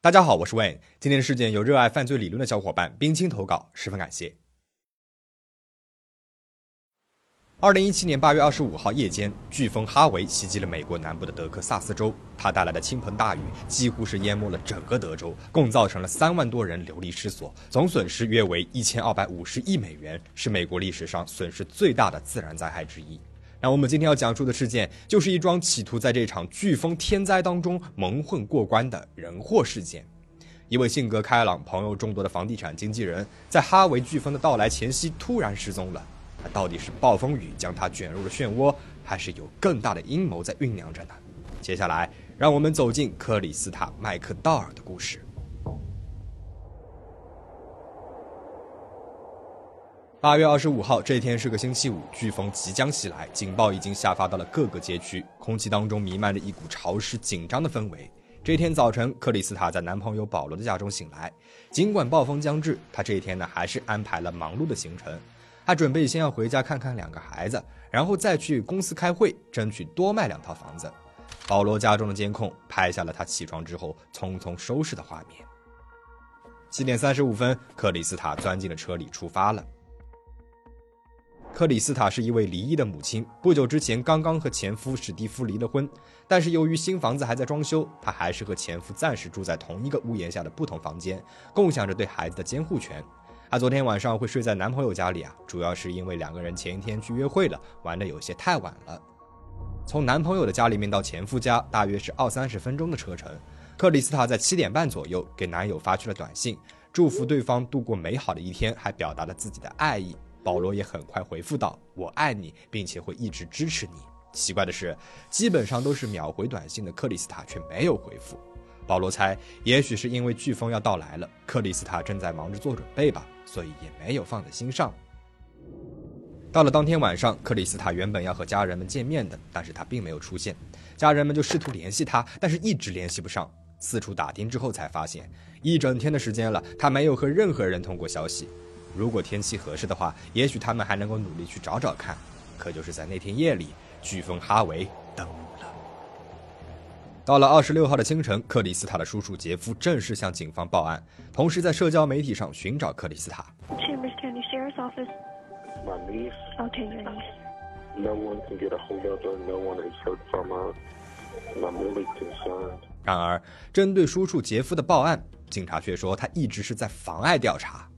大家好，我是 Wayne。今天的事件由热爱犯罪理论的小伙伴冰清投稿，十分感谢。二零一七年八月二十五号夜间，飓风哈维袭击了美国南部的德克萨斯州，它带来的倾盆大雨几乎是淹没了整个德州，共造成了三万多人流离失所，总损失约为一千二百五十亿美元，是美国历史上损失最大的自然灾害之一。那我们今天要讲述的事件，就是一桩企图在这场飓风天灾当中蒙混过关的人祸事件。一位性格开朗、朋友众多的房地产经纪人，在哈维飓风的到来前夕突然失踪了。那到底是暴风雨将他卷入了漩涡，还是有更大的阴谋在酝酿着呢？接下来，让我们走进克里斯塔·麦克道尔的故事。八月二十五号，这天是个星期五，飓风即将袭来，警报已经下发到了各个街区，空气当中弥漫着一股潮湿、紧张的氛围。这天早晨，克里斯塔在男朋友保罗的家中醒来，尽管暴风将至，他这一天呢还是安排了忙碌的行程。他准备先要回家看看两个孩子，然后再去公司开会，争取多卖两套房子。保罗家中的监控拍下了他起床之后匆匆收拾的画面。七点三十五分，克里斯塔钻进了车里，出发了。克里斯塔是一位离异的母亲，不久之前刚刚和前夫史蒂夫离了婚，但是由于新房子还在装修，她还是和前夫暂时住在同一个屋檐下的不同房间，共享着对孩子的监护权。她昨天晚上会睡在男朋友家里啊，主要是因为两个人前一天去约会了，玩的有些太晚了。从男朋友的家里面到前夫家大约是二三十分钟的车程。克里斯塔在七点半左右给男友发去了短信，祝福对方度过美好的一天，还表达了自己的爱意。保罗也很快回复道：“我爱你，并且会一直支持你。”奇怪的是，基本上都是秒回短信的克里斯塔却没有回复。保罗猜，也许是因为飓风要到来了，克里斯塔正在忙着做准备吧，所以也没有放在心上。到了当天晚上，克里斯塔原本要和家人们见面的，但是他并没有出现。家人们就试图联系他，但是一直联系不上。四处打听之后，才发现一整天的时间了，他没有和任何人通过消息。如果天气合适的话，也许他们还能够努力去找找看。可就是在那天夜里，飓风哈维登陆了。到了二十六号的清晨，克里斯塔的叔叔杰夫正式向警方报案，同时在社交媒体上寻找克里斯塔。Chambers County Sheriff's Office. My niece. Okay, your niece. No one can get a hold of her. No one has heard from her. And I'm really concerned. 然而，针对叔叔杰夫的报案，警察却说他一直是在妨碍调查。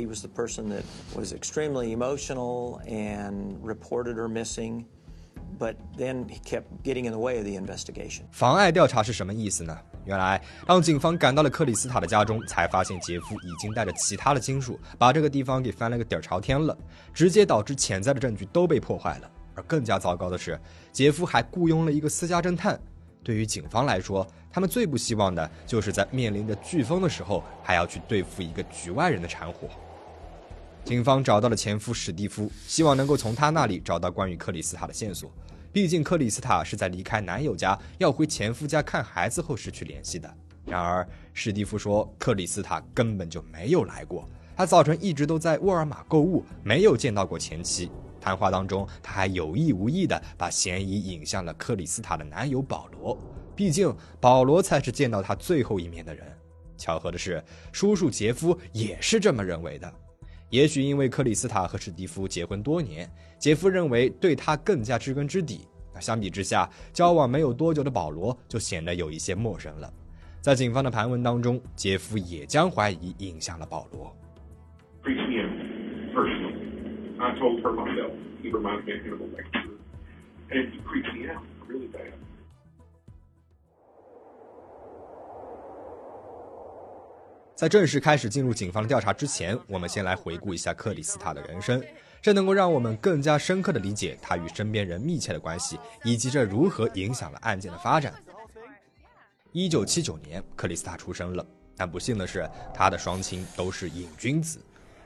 He was the person that was extremely emotional and reported her missing, but then he kept getting in the way of the investigation. 妨碍调查是什么意思呢？原来，当警方赶到了克里斯塔的家中，才发现杰夫已经带着其他的亲属把这个地方给翻了个底儿朝天了，直接导致潜在的证据都被破坏了。而更加糟糕的是，杰夫还雇佣了一个私家侦探。对于警方来说，他们最不希望的就是在面临着飓风的时候，还要去对付一个局外人的掺和。警方找到了前夫史蒂夫，希望能够从他那里找到关于克里斯塔的线索。毕竟克里斯塔是在离开男友家要回前夫家看孩子后失去联系的。然而史蒂夫说，克里斯塔根本就没有来过，他早晨一直都在沃尔玛购物，没有见到过前妻。谈话当中，他还有意无意地把嫌疑引向了克里斯塔的男友保罗，毕竟保罗才是见到他最后一面的人。巧合的是，叔叔杰夫也是这么认为的。也许因为克里斯塔和史蒂夫结婚多年，杰夫认为对他更加知根知底。那相比之下，交往没有多久的保罗就显得有一些陌生了。在警方的盘问当中，杰夫也将怀疑引向了保罗。creeps me out personally. I told her myself. He reminds me of Hannibal Lecter, and it creeps me out really bad. 在正式开始进入警方的调查之前，我们先来回顾一下克里斯塔的人生，这能够让我们更加深刻的理解他与身边人密切的关系，以及这如何影响了案件的发展。一九七九年，克里斯塔出生了，但不幸的是，他的双亲都是瘾君子。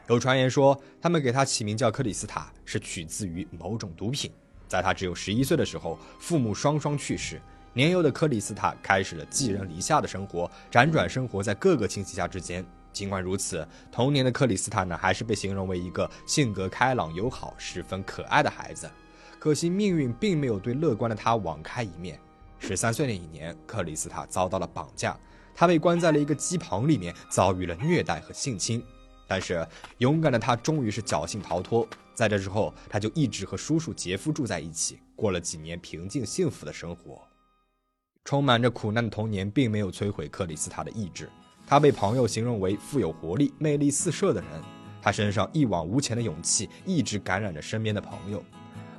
有传言说，他们给他起名叫克里斯塔是取自于某种毒品。在他只有十一岁的时候，父母双双去世。年幼的克里斯塔开始了寄人篱下的生活，辗转生活在各个亲戚家之间。尽管如此，童年的克里斯塔呢，还是被形容为一个性格开朗、友好、十分可爱的孩子。可惜命运并没有对乐观的他网开一面。十三岁那一年，克里斯塔遭到了绑架，他被关在了一个鸡棚里面，遭遇了虐待和性侵。但是勇敢的他终于是侥幸逃脱。在这之后，他就一直和叔叔杰夫住在一起，过了几年平静幸福的生活。充满着苦难的童年并没有摧毁克里斯塔的意志，他被朋友形容为富有活力、魅力四射的人。他身上一往无前的勇气一直感染着身边的朋友。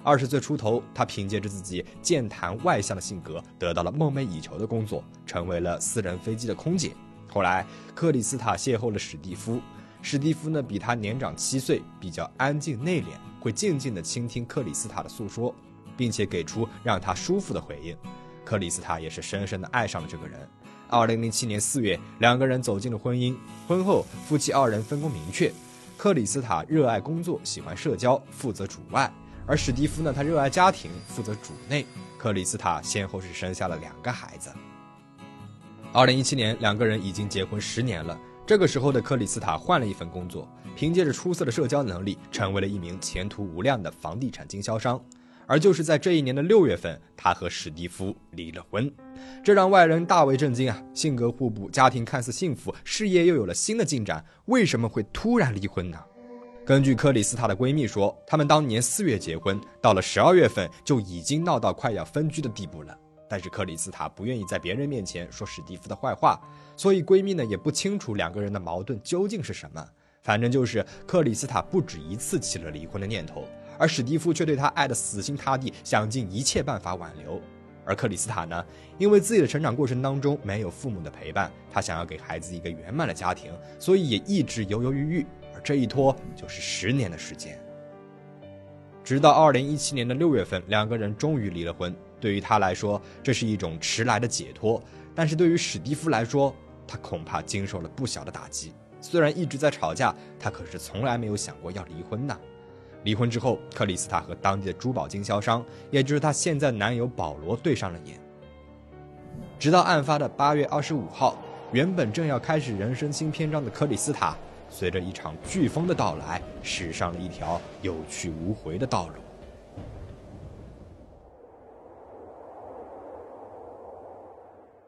二十岁出头，他凭借着自己健谈外向的性格，得到了梦寐以求的工作，成为了私人飞机的空姐。后来，克里斯塔邂逅了史蒂夫。史蒂夫呢，比他年长七岁，比较安静内敛，会静静地倾听克里斯塔的诉说，并且给出让他舒服的回应。克里斯塔也是深深地爱上了这个人。二零零七年四月，两个人走进了婚姻。婚后，夫妻二人分工明确。克里斯塔热爱工作，喜欢社交，负责主外；而史蒂夫呢，他热爱家庭，负责主内。克里斯塔先后是生下了两个孩子。二零一七年，两个人已经结婚十年了。这个时候的克里斯塔换了一份工作，凭借着出色的社交能力，成为了一名前途无量的房地产经销商。而就是在这一年的六月份，他和史蒂夫离了婚，这让外人大为震惊啊！性格互补，家庭看似幸福，事业又有了新的进展，为什么会突然离婚呢？根据克里斯塔的闺蜜说，他们当年四月结婚，到了十二月份就已经闹到快要分居的地步了。但是克里斯塔不愿意在别人面前说史蒂夫的坏话。所以闺蜜呢也不清楚两个人的矛盾究竟是什么，反正就是克里斯塔不止一次起了离婚的念头，而史蒂夫却对她爱得死心塌地，想尽一切办法挽留。而克里斯塔呢，因为自己的成长过程当中没有父母的陪伴，他想要给孩子一个圆满的家庭，所以也一直犹犹豫豫，而这一拖就是十年的时间。直到二零一七年的六月份，两个人终于离了婚。对于他来说，这是一种迟来的解脱；但是对于史蒂夫来说，他恐怕经受了不小的打击。虽然一直在吵架，他可是从来没有想过要离婚呢。离婚之后，克里斯塔和当地的珠宝经销商，也就是她现在男友保罗对上了眼。直到案发的八月二十五号，原本正要开始人生新篇章的克里斯塔，随着一场飓风的到来，驶上了一条有去无回的道路。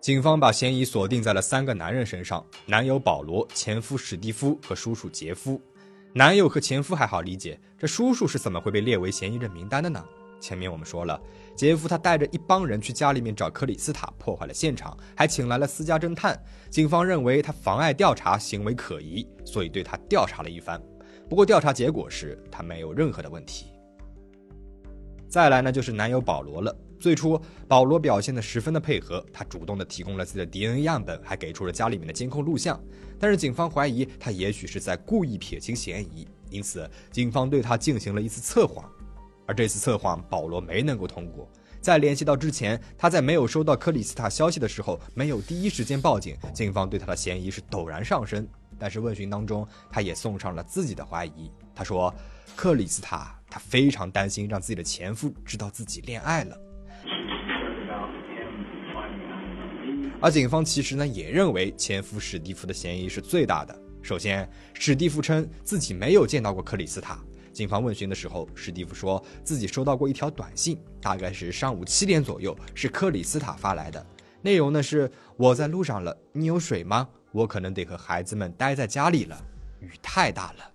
警方把嫌疑锁定在了三个男人身上：男友保罗、前夫史蒂夫和叔叔杰夫。男友和前夫还好理解，这叔叔是怎么会被列为嫌疑人名单的呢？前面我们说了，杰夫他带着一帮人去家里面找克里斯塔，破坏了现场，还请来了私家侦探。警方认为他妨碍调查，行为可疑，所以对他调查了一番。不过调查结果是他没有任何的问题。再来呢，就是男友保罗了。最初，保罗表现得十分的配合，他主动的提供了自己的 DNA 样本，还给出了家里面的监控录像。但是警方怀疑他也许是在故意撇清嫌疑，因此警方对他进行了一次测谎。而这次测谎，保罗没能够通过。在联系到之前，他在没有收到克里斯塔消息的时候，没有第一时间报警，警方对他的嫌疑是陡然上升。但是问询当中，他也送上了自己的怀疑。他说，克里斯塔他非常担心让自己的前夫知道自己恋爱了。而警方其实呢也认为前夫史蒂夫的嫌疑是最大的。首先，史蒂夫称自己没有见到过克里斯塔。警方问询的时候，史蒂夫说自己收到过一条短信，大概是上午七点左右，是克里斯塔发来的。内容呢是我在路上了，你有水吗？我可能得和孩子们待在家里了，雨太大了。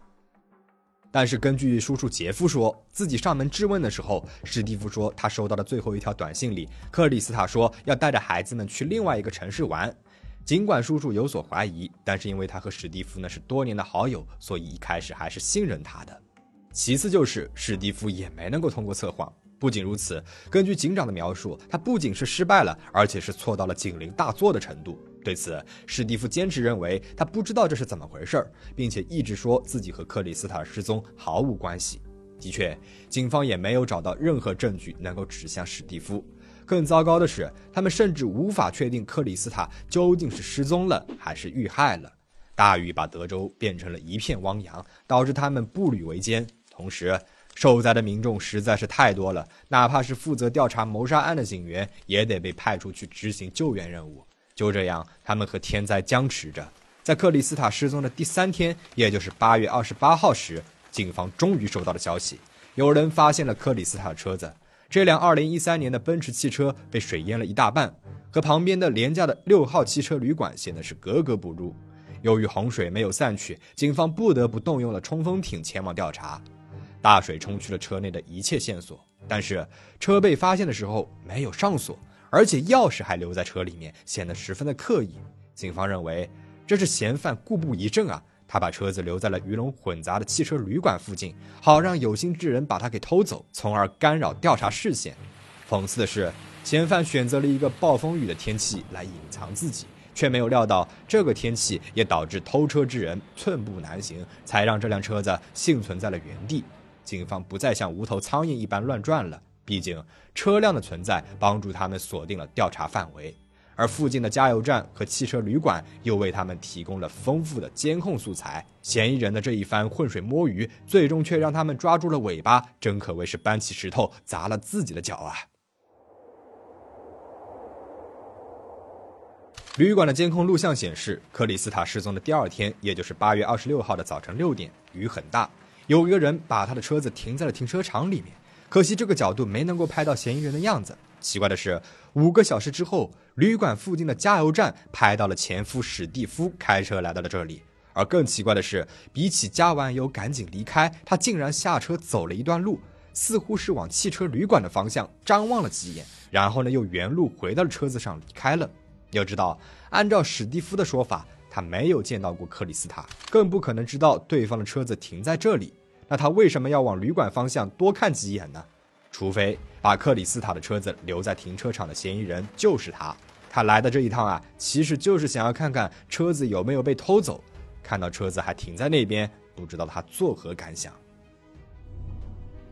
但是根据叔叔杰夫说自己上门质问的时候，史蒂夫说他收到的最后一条短信里，克里斯塔说要带着孩子们去另外一个城市玩。尽管叔叔有所怀疑，但是因为他和史蒂夫呢是多年的好友，所以一开始还是信任他的。其次就是史蒂夫也没能够通过测谎。不仅如此，根据警长的描述，他不仅是失败了，而且是错到了警铃大作的程度。对此，史蒂夫坚持认为他不知道这是怎么回事，并且一直说自己和克里斯塔失踪毫无关系。的确，警方也没有找到任何证据能够指向史蒂夫。更糟糕的是，他们甚至无法确定克里斯塔究竟是失踪了还是遇害了。大雨把德州变成了一片汪洋，导致他们步履维艰。同时，受灾的民众实在是太多了，哪怕是负责调查谋杀案的警员，也得被派出去执行救援任务。就这样，他们和天灾僵持着。在克里斯塔失踪的第三天，也就是八月二十八号时，警方终于收到了消息，有人发现了克里斯塔的车子。这辆二零一三年的奔驰汽车被水淹了一大半。和旁边的廉价的六号汽车旅馆显得是格格不入。由于洪水没有散去，警方不得不动用了冲锋艇前往调查。大水冲去了车内的一切线索，但是车被发现的时候没有上锁，而且钥匙还留在车里面，显得十分的刻意。警方认为这是嫌犯故布疑阵啊，他把车子留在了鱼龙混杂的汽车旅馆附近，好让有心之人把它给偷走，从而干扰调查视线。讽刺的是，嫌犯选择了一个暴风雨的天气来隐藏自己。却没有料到，这个天气也导致偷车之人寸步难行，才让这辆车子幸存在了原地。警方不再像无头苍蝇一般乱转了，毕竟车辆的存在帮助他们锁定了调查范围，而附近的加油站和汽车旅馆又为他们提供了丰富的监控素材。嫌疑人的这一番浑水摸鱼，最终却让他们抓住了尾巴，真可谓是搬起石头砸了自己的脚啊！旅馆的监控录像显示，克里斯塔失踪的第二天，也就是八月二十六号的早晨六点，雨很大，有一个人把他的车子停在了停车场里面。可惜这个角度没能够拍到嫌疑人的样子。奇怪的是，五个小时之后，旅馆附近的加油站拍到了前夫史蒂夫开车来到了这里。而更奇怪的是，比起加完油赶紧离开，他竟然下车走了一段路，似乎是往汽车旅馆的方向张望了几眼，然后呢又原路回到了车子上离开了。要知道，按照史蒂夫的说法，他没有见到过克里斯塔，更不可能知道对方的车子停在这里。那他为什么要往旅馆方向多看几眼呢？除非把克里斯塔的车子留在停车场的嫌疑人就是他。他来的这一趟啊，其实就是想要看看车子有没有被偷走。看到车子还停在那边，不知道他作何感想。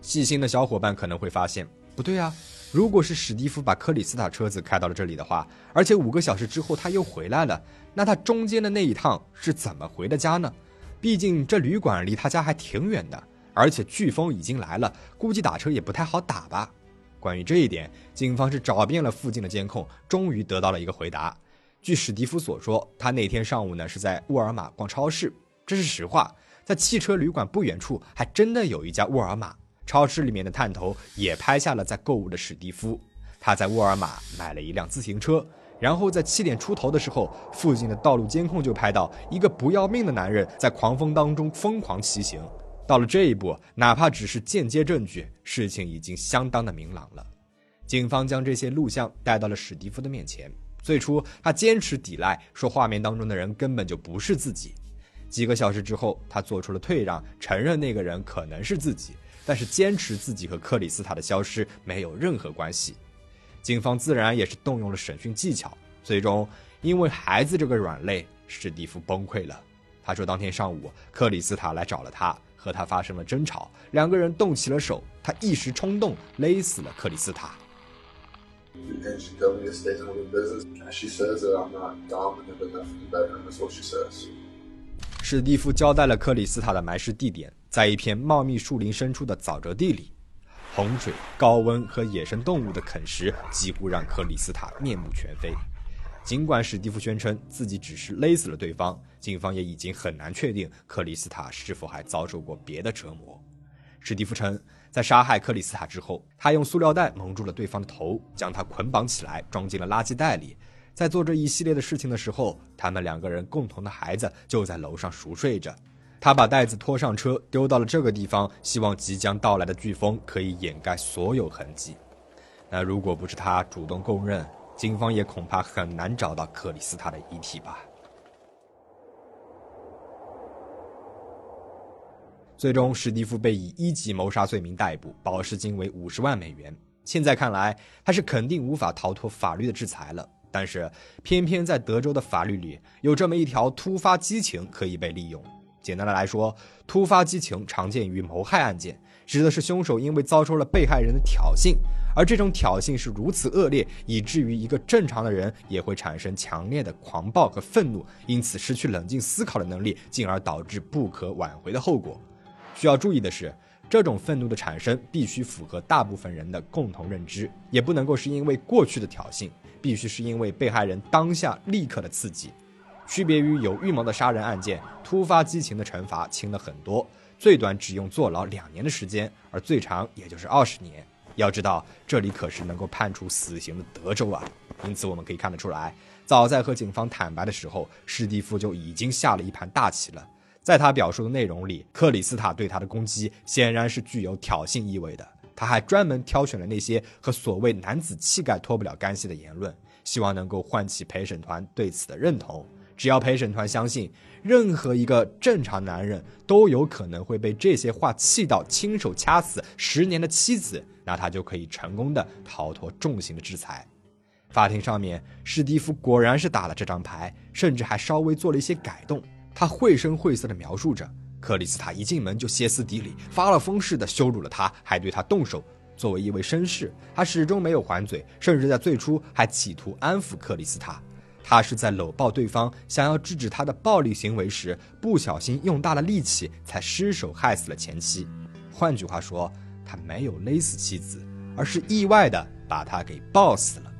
细心的小伙伴可能会发现，不对啊。如果是史蒂夫把克里斯塔车子开到了这里的话，而且五个小时之后他又回来了，那他中间的那一趟是怎么回的家呢？毕竟这旅馆离他家还挺远的，而且飓风已经来了，估计打车也不太好打吧。关于这一点，警方是找遍了附近的监控，终于得到了一个回答。据史蒂夫所说，他那天上午呢是在沃尔玛逛超市，这是实话。在汽车旅馆不远处，还真的有一家沃尔玛。超市里面的探头也拍下了在购物的史蒂夫，他在沃尔玛买了一辆自行车，然后在七点出头的时候，附近的道路监控就拍到一个不要命的男人在狂风当中疯狂骑行。到了这一步，哪怕只是间接证据，事情已经相当的明朗了。警方将这些录像带到了史蒂夫的面前，最初他坚持抵赖，说画面当中的人根本就不是自己。几个小时之后，他做出了退让，承认那个人可能是自己。但是坚持自己和克里斯塔的消失没有任何关系，警方自然也是动用了审讯技巧。最终，因为孩子这个软肋，史蒂夫崩溃了。他说，当天上午克里斯塔来找了他，和他发生了争吵，两个人动起了手。他一时冲动，勒死了克里斯塔。史蒂夫交代了克里斯塔的埋尸地点。在一片茂密树林深处的沼泽地里，洪水、高温和野生动物的啃食几乎让克里斯塔面目全非。尽管史蒂夫宣称自己只是勒死了对方，警方也已经很难确定克里斯塔是否还遭受过别的折磨。史蒂夫称，在杀害克里斯塔之后，他用塑料袋蒙住了对方的头，将他捆绑起来，装进了垃圾袋里。在做这一系列的事情的时候，他们两个人共同的孩子就在楼上熟睡着。他把袋子拖上车，丢到了这个地方，希望即将到来的飓风可以掩盖所有痕迹。那如果不是他主动供认，警方也恐怕很难找到克里斯塔的遗体吧。最终，史蒂夫被以一级谋杀罪名逮捕，保释金为五十万美元。现在看来，他是肯定无法逃脱法律的制裁了。但是，偏偏在德州的法律里，有这么一条突发激情可以被利用。简单的来说，突发激情常见于谋害案件，指的是凶手因为遭受了被害人的挑衅，而这种挑衅是如此恶劣，以至于一个正常的人也会产生强烈的狂暴和愤怒，因此失去冷静思考的能力，进而导致不可挽回的后果。需要注意的是，这种愤怒的产生必须符合大部分人的共同认知，也不能够是因为过去的挑衅，必须是因为被害人当下立刻的刺激。区别于有预谋的杀人案件，突发激情的惩罚轻了很多，最短只用坐牢两年的时间，而最长也就是二十年。要知道，这里可是能够判处死刑的德州啊！因此我们可以看得出来，早在和警方坦白的时候，史蒂夫就已经下了一盘大棋了。在他表述的内容里，克里斯塔对他的攻击显然是具有挑衅意味的。他还专门挑选了那些和所谓男子气概脱不了干系的言论，希望能够唤起陪审团对此的认同。只要陪审团相信任何一个正常男人都有可能会被这些话气到亲手掐死十年的妻子，那他就可以成功的逃脱重刑的制裁。法庭上面，史蒂夫果然是打了这张牌，甚至还稍微做了一些改动。他绘声绘色地描述着，克里斯塔一进门就歇斯底里，发了疯似的羞辱了他，还对他动手。作为一位绅士，他始终没有还嘴，甚至在最初还企图安抚克里斯塔。他是在搂抱对方，想要制止他的暴力行为时，不小心用大了力气，才失手害死了前妻。换句话说，他没有勒死妻子，而是意外的把她给抱死了。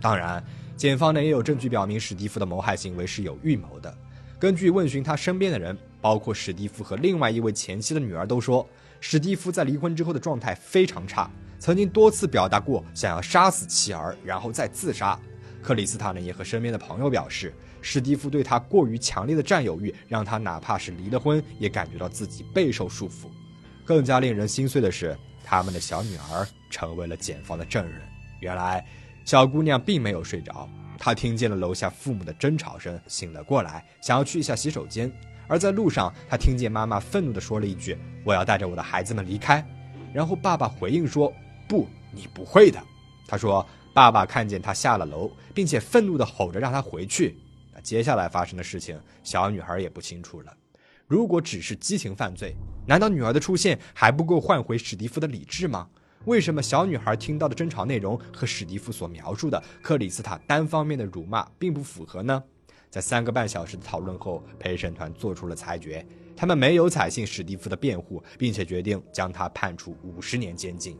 当然，检方呢也有证据表明史蒂夫的谋害行为是有预谋的。根据问询他身边的人，包括史蒂夫和另外一位前妻的女儿都说，史蒂夫在离婚之后的状态非常差，曾经多次表达过想要杀死妻儿，然后再自杀。克里斯塔呢也和身边的朋友表示，史蒂夫对他过于强烈的占有欲，让他哪怕是离了婚，也感觉到自己备受束缚。更加令人心碎的是，他们的小女儿成为了检方的证人。原来，小姑娘并没有睡着。她听见了楼下父母的争吵声，醒了过来，想要去一下洗手间。而在路上，她听见妈妈愤怒地说了一句：“我要带着我的孩子们离开。”然后爸爸回应说：“不，你不会的。”他说：“爸爸看见他下了楼，并且愤怒地吼着让他回去。”那接下来发生的事情，小女孩也不清楚了。如果只是激情犯罪，难道女儿的出现还不够唤回史蒂夫的理智吗？为什么小女孩听到的争吵内容和史蒂夫所描述的克里斯塔单方面的辱骂并不符合呢？在三个半小时的讨论后，陪审团做出了裁决，他们没有采信史蒂夫的辩护，并且决定将他判处五十年监禁。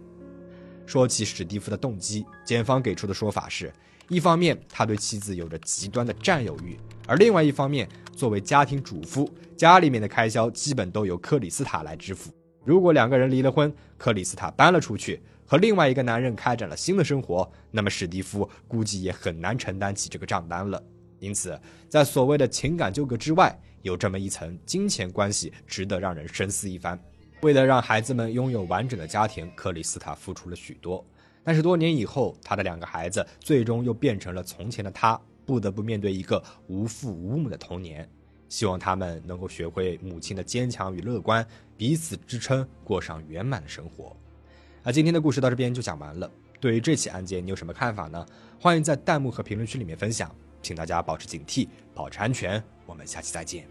说起史蒂夫的动机，检方给出的说法是：一方面他对妻子有着极端的占有欲，而另外一方面，作为家庭主夫，家里面的开销基本都由克里斯塔来支付。如果两个人离了婚，克里斯塔搬了出去，和另外一个男人开展了新的生活，那么史蒂夫估计也很难承担起这个账单了。因此，在所谓的情感纠葛之外，有这么一层金钱关系，值得让人深思一番。为了让孩子们拥有完整的家庭，克里斯塔付出了许多。但是多年以后，他的两个孩子最终又变成了从前的他，不得不面对一个无父无母的童年。希望他们能够学会母亲的坚强与乐观，彼此支撑，过上圆满的生活。那今天的故事到这边就讲完了。对于这起案件，你有什么看法呢？欢迎在弹幕和评论区里面分享。请大家保持警惕，保持安全。我们下期再见。